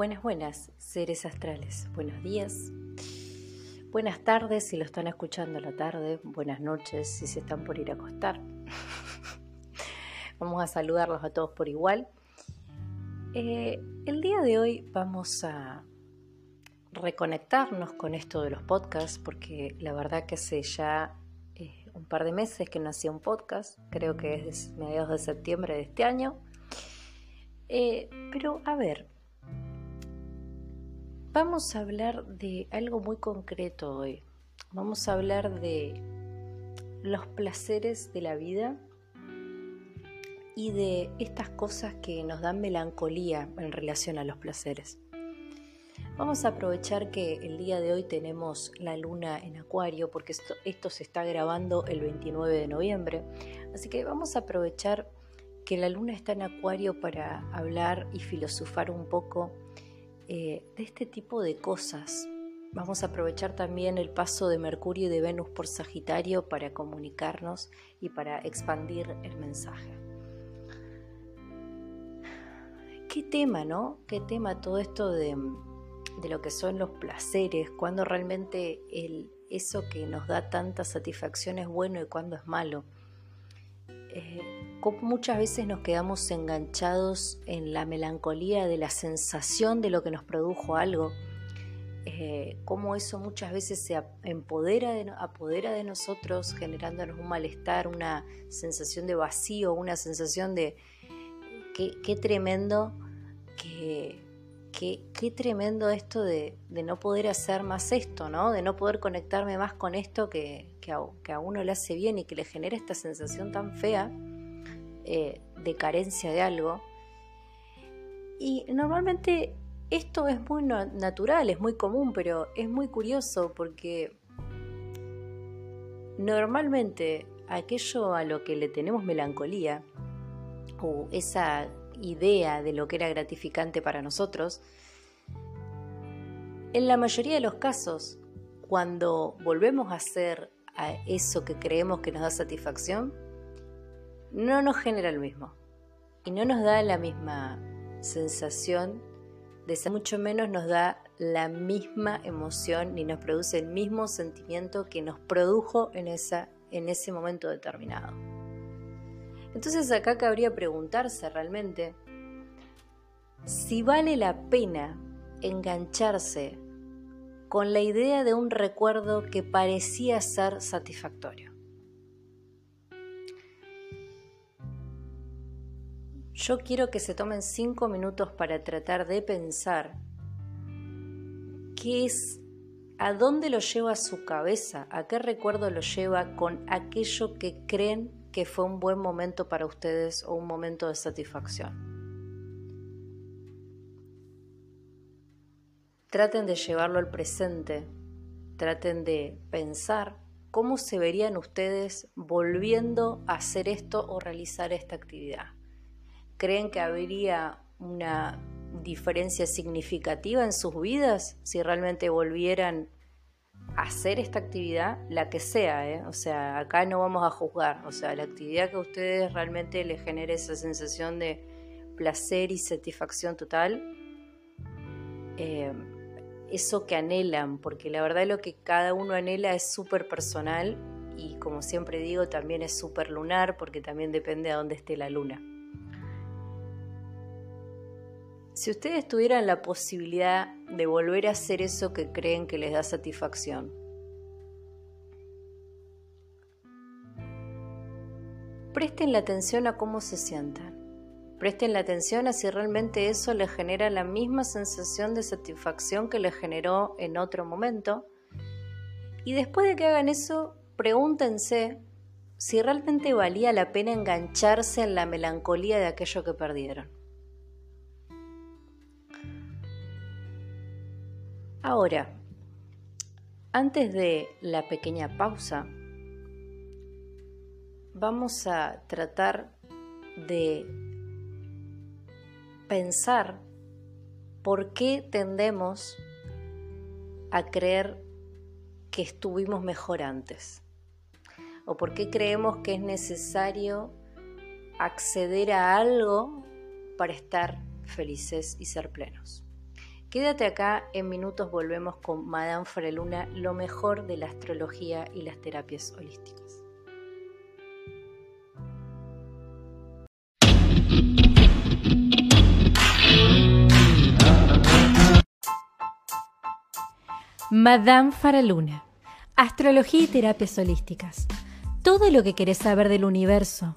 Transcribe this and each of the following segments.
Buenas, buenas, seres astrales. Buenos días. Buenas tardes si lo están escuchando a la tarde. Buenas noches si se están por ir a acostar. vamos a saludarlos a todos por igual. Eh, el día de hoy vamos a reconectarnos con esto de los podcasts porque la verdad que hace ya eh, un par de meses que nací un podcast. Creo que es mediados de septiembre de este año. Eh, pero a ver, Vamos a hablar de algo muy concreto hoy. Vamos a hablar de los placeres de la vida y de estas cosas que nos dan melancolía en relación a los placeres. Vamos a aprovechar que el día de hoy tenemos la luna en acuario porque esto, se está grabando el 29 de noviembre. Así que vamos a aprovechar que la luna está en acuario para hablar y filosofar un poco eh, de este tipo de cosas. Vamos a aprovechar también el paso de Mercurio y de Venus por Sagitario para comunicarnos y para expandir el mensaje. Qué tema, ¿no? Qué tema todo esto de, lo que son los placeres, cuando realmente eso que nos da tanta satisfacción es bueno y cuando es malo. Eh, muchas veces nos quedamos enganchados en la melancolía de la sensación de lo que nos produjo algo, eh, cómo eso muchas veces se empodera de, apodera de nosotros, generándonos un malestar, una sensación de vacío, una sensación de qué, tremendo, qué, qué, tremendo esto de, no poder hacer más esto, ¿no? de no poder conectarme más con esto que, que a uno le hace bien y que le genera esta sensación tan fea eh, de carencia de algo. Y normalmente esto es muy natural, es muy común, pero es muy curioso porque normalmente aquello a lo que le tenemos melancolía o esa idea de lo que era gratificante para nosotros, en la mayoría de los casos, cuando volvemos a hacer a eso que creemos que nos da satisfacción, no nos genera lo mismo y no nos da la misma sensación de mucho menos nos da la misma emoción ni nos produce el mismo sentimiento que nos produjo en, esa, en ese momento determinado. Entonces acá cabría preguntarse realmente si vale la pena engancharse con la idea de un recuerdo que parecía ser satisfactorio. Yo quiero que se tomen cinco minutos para tratar de pensar qué es, a dónde lo lleva su cabeza, a qué recuerdo lo lleva con aquello que creen que fue un buen momento para ustedes o un momento de satisfacción. Traten de llevarlo al presente, traten de pensar cómo se verían ustedes volviendo a hacer esto o realizar esta actividad. ¿Creen que habría una diferencia significativa en sus vidas si realmente volvieran a hacer esta actividad, la que sea, ¿eh? o sea, acá no vamos a juzgar, o sea, la actividad que a ustedes realmente les genere esa sensación de placer y satisfacción total, eh, eso que anhelan, porque la verdad lo que cada uno anhela es súper personal y como siempre digo, también es súper lunar, porque también depende de dónde esté la luna. Si ustedes tuvieran la posibilidad de volver a hacer eso que creen que les da satisfacción, presten la atención a cómo se sientan. Presten la atención a si realmente eso les genera la misma sensación de satisfacción que les generó en otro momento. Y después de que hagan eso, pregúntense si realmente valía la pena engancharse en la melancolía de aquello que perdieron. Ahora, antes de la pequeña pausa, vamos a tratar de pensar por qué tendemos a creer que estuvimos mejor antes o por qué creemos que es necesario acceder a algo para estar felices y ser plenos. Quédate acá, en minutos volvemos con Madame Freluna, lo mejor de la astrología y las terapias holísticas. Madame Faraluna, astrología y terapias holísticas. Todo lo que querés saber del universo,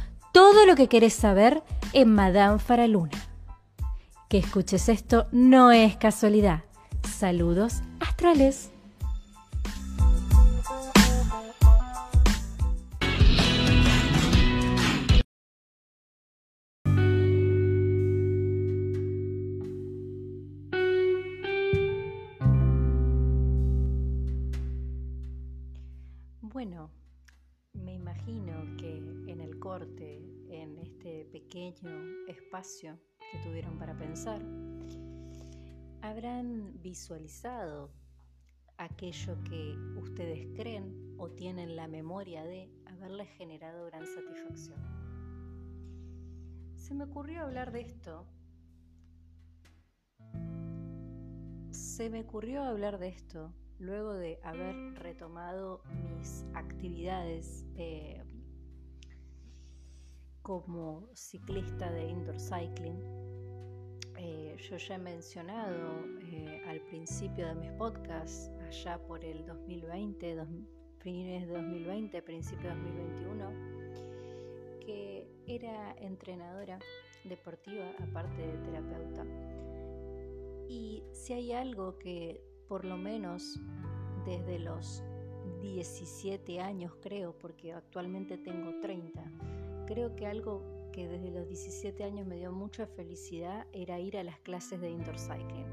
todo lo que querés saber en Madame Faraluna. Que escuches esto no es casualidad. Saludos astrales. Espacio que tuvieron para pensar, habrán visualizado aquello que ustedes creen o tienen la memoria de haberles generado gran satisfacción. Se me ocurrió hablar de esto. Se me ocurrió hablar de esto luego de haber retomado mis actividades eh, como ciclista de indoor cycling. Eh, yo ya he mencionado eh, al principio de mis podcasts, allá por el 2020, fines de 2020, principio de 2021, que era entrenadora deportiva, aparte de terapeuta. Y si hay algo que por lo menos desde los 17 años creo, porque actualmente tengo 30. Creo que algo que desde los 17 años me dio mucha felicidad era ir a las clases de indoor cycling.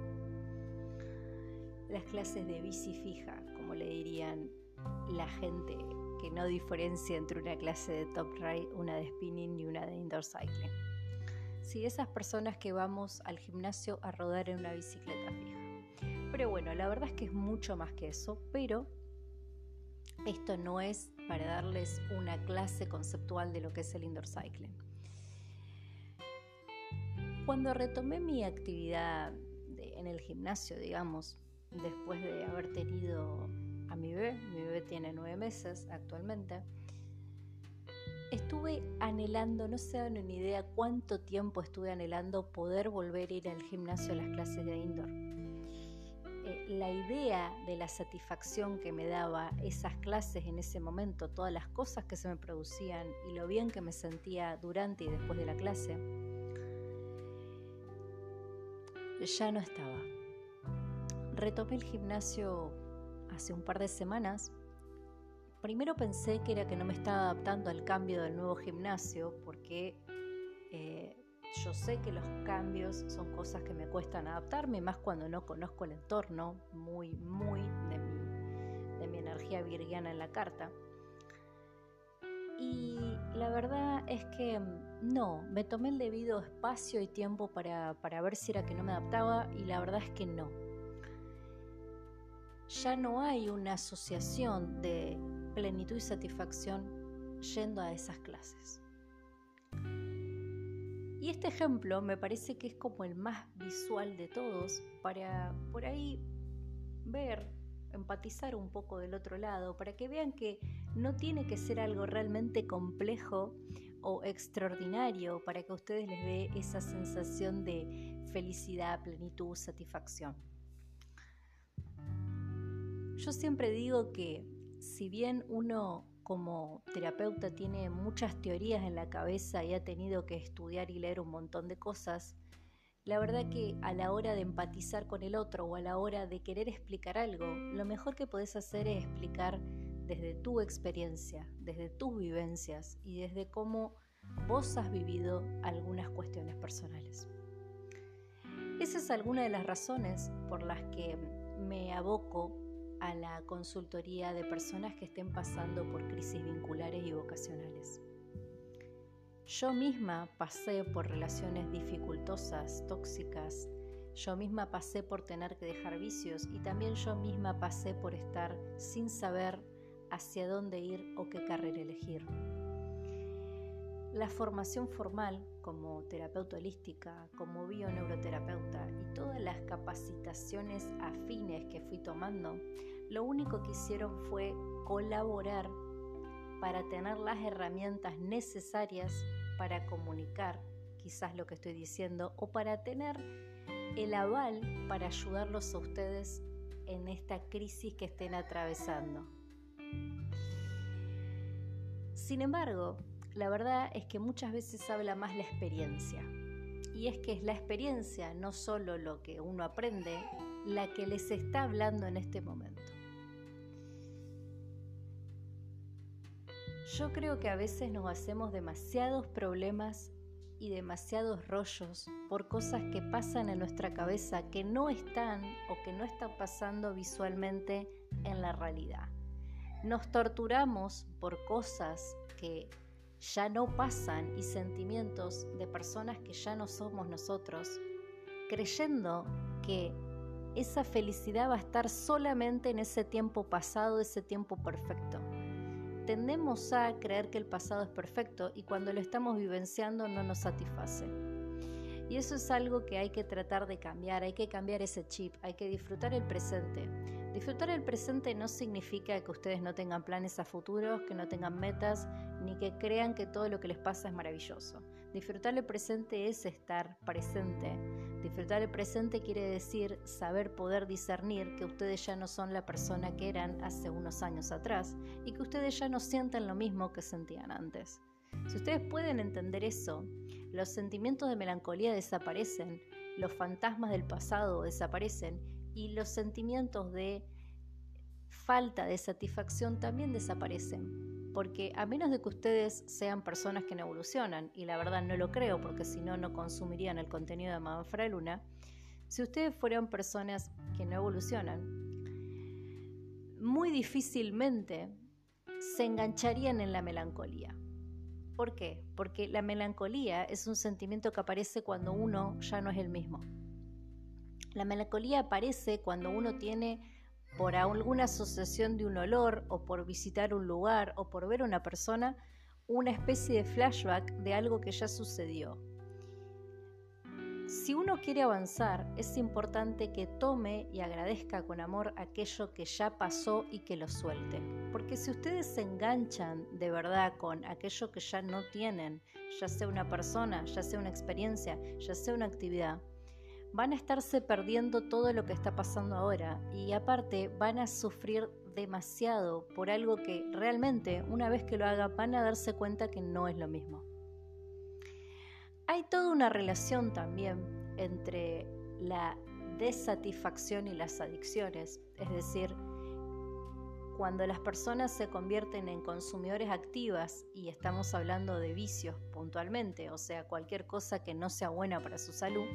Las clases de bici fija, como le dirían la gente que no diferencia entre una clase de top ride, una de spinning y una de indoor cycling. Sí, esas personas que vamos al gimnasio a rodar en una bicicleta fija. Pero bueno, la verdad es que es mucho más que eso, pero esto no es para darles una clase conceptual de lo que es el indoor cycling. Cuando retomé mi actividad en el gimnasio, digamos, después de haber tenido a mi bebé, mi bebé tiene nueve meses actualmente, estuve anhelando, no se dan una idea cuánto tiempo estuve anhelando poder volver a ir al gimnasio a las clases de indoor la idea de la satisfacción que me daba esas clases en ese momento, todas las cosas que se me producían y lo bien que me sentía durante y después de la clase, ya no estaba. Retomé el gimnasio hace un par de semanas. Primero pensé que era que no me estaba adaptando al cambio del nuevo gimnasio porque eh, yo sé que los cambios son cosas que me cuestan adaptarme, más cuando no conozco el entorno, muy, muy de mi, energía virgiana en la carta. Y la verdad es que mm, no, me tomé el debido espacio y tiempo para, para ver si era que no me adaptaba y la verdad es que no. Ya no hay una asociación de plenitud y satisfacción yendo a esas clases. Y este ejemplo me parece que es como el más visual de todos para por ahí ver, empatizar un poco del otro lado, para que vean que no tiene que ser algo realmente complejo o extraordinario para que a ustedes les dé esa sensación de felicidad, plenitud, satisfacción. Yo siempre digo que si bien uno como terapeuta tiene muchas teorías en la cabeza y ha tenido que estudiar y leer un montón de cosas, la verdad que a la hora de empatizar con el otro o a la hora de querer explicar algo, lo mejor que podés hacer es explicar desde tu experiencia, desde tus vivencias y desde cómo vos has vivido algunas cuestiones personales. Esa es alguna de las razones por las que me aboco a la consultoría de personas que estén pasando por crisis vinculares y vocacionales. Yo misma pasé por relaciones dificultosas, tóxicas, yo misma pasé por tener que dejar vicios y también yo misma pasé por estar sin saber hacia dónde ir o qué carrera elegir. La formación formal como terapeuta holística, como bioneuroterapeuta y todas las capacitaciones afines que fui tomando, lo único que hicieron fue colaborar para tener las herramientas necesarias para comunicar quizás lo que estoy diciendo o para tener el aval para ayudarlos a ustedes en esta crisis que estén atravesando. Sin embargo, la verdad es que muchas veces habla más la experiencia. Y es que es la experiencia, no solo lo que uno aprende, la que les está hablando en este momento. Yo creo que a veces nos hacemos demasiados problemas y demasiados rollos por cosas que pasan en nuestra cabeza que no están o que no están pasando visualmente en la realidad. Nos torturamos por cosas que ya no pasan y sentimientos de personas que ya no somos nosotros, creyendo que esa felicidad va a estar solamente en ese tiempo pasado, ese tiempo perfecto. Tendemos a creer que el pasado es perfecto y cuando lo estamos vivenciando no nos satisface. Y eso es algo que hay que tratar de cambiar, hay que cambiar ese chip, hay que disfrutar el presente. Disfrutar el presente no significa que ustedes no tengan planes a futuros, que no tengan metas, ni que crean que todo lo que les pasa es maravilloso. Disfrutar el presente es estar presente. Disfrutar el presente quiere decir saber poder discernir que ustedes ya no son la persona que eran hace unos años atrás y que ustedes ya no sienten lo mismo que sentían antes. Si ustedes pueden entender eso, los sentimientos de melancolía desaparecen, los fantasmas del pasado desaparecen y los sentimientos de falta de satisfacción también desaparecen. Porque a menos de que ustedes sean personas que no evolucionan, y la verdad no lo creo porque si no, no consumirían el contenido de Madame Luna, si ustedes fueran personas que no evolucionan, muy difícilmente se engancharían en la melancolía. ¿Por qué? Porque la melancolía es un sentimiento que aparece cuando uno ya no es el mismo. La melancolía aparece cuando uno tiene por alguna asociación de un olor o por visitar un lugar o por ver a una persona una especie de flashback de algo que ya sucedió. Si uno quiere avanzar, es importante que tome y agradezca con amor aquello que ya pasó y que lo suelte. Porque si ustedes se enganchan de verdad con aquello que ya no tienen, ya sea una persona, ya sea una experiencia, ya sea una actividad, van a estarse perdiendo todo lo que está pasando ahora y aparte van a sufrir demasiado por algo que realmente una vez que lo hagan van a darse cuenta que no es lo mismo. Hay toda una relación también entre la desatisfacción y las adicciones, es decir, cuando las personas se convierten en consumidores activas y estamos hablando de vicios puntualmente, o sea, cualquier cosa que no sea buena para su salud,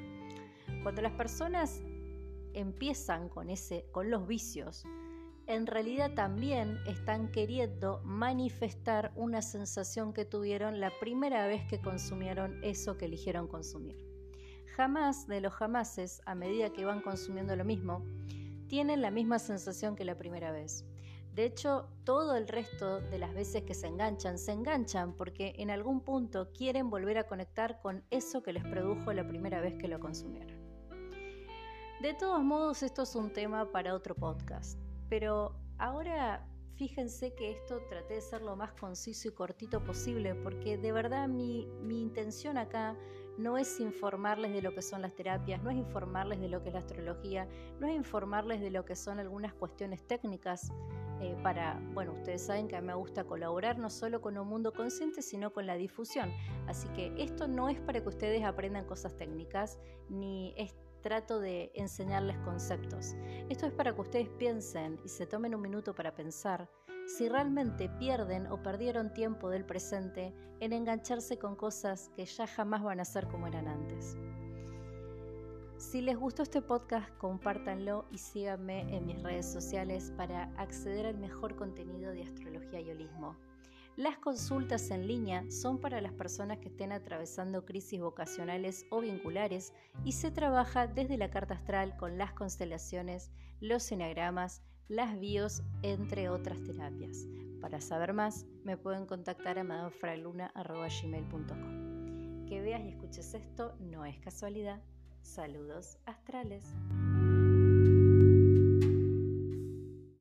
cuando las personas empiezan con, ese, con los vicios, en realidad también están queriendo manifestar una sensación que tuvieron la primera vez que consumieron eso que eligieron consumir. Jamás de los jamases, a medida que van consumiendo lo mismo, tienen la misma sensación que la primera vez. De hecho, todo el resto de las veces que se enganchan, se enganchan porque en algún punto quieren volver a conectar con eso que les produjo la primera vez que lo consumieron. De todos modos, esto es un tema para otro podcast. Pero ahora fíjense que esto traté de ser lo más conciso y cortito posible, porque de verdad mi, intención acá no es informarles de lo que son las terapias, no es informarles de lo que es la astrología, no es informarles de lo que son algunas cuestiones técnicas eh, para, bueno, ustedes saben que a mí me gusta colaborar no solo con un mundo consciente, sino con la difusión. Así que esto no es para que ustedes aprendan cosas técnicas, ni es trato de enseñarles conceptos. Esto es para que ustedes piensen y se tomen un minuto para pensar si realmente pierden o perdieron tiempo del presente en engancharse con cosas que ya jamás van a ser como eran antes. Si les gustó este podcast, compártanlo y síganme en mis redes sociales para acceder al mejor contenido de astrología y holismo. Las consultas en línea son para las personas que estén atravesando crisis vocacionales o vinculares y se trabaja desde la carta astral con las constelaciones, los enagramas, las bios, entre otras terapias. Para saber más, me pueden contactar a madamefraluna.gmail.com. Que veas y escuches esto no es casualidad. Saludos astrales.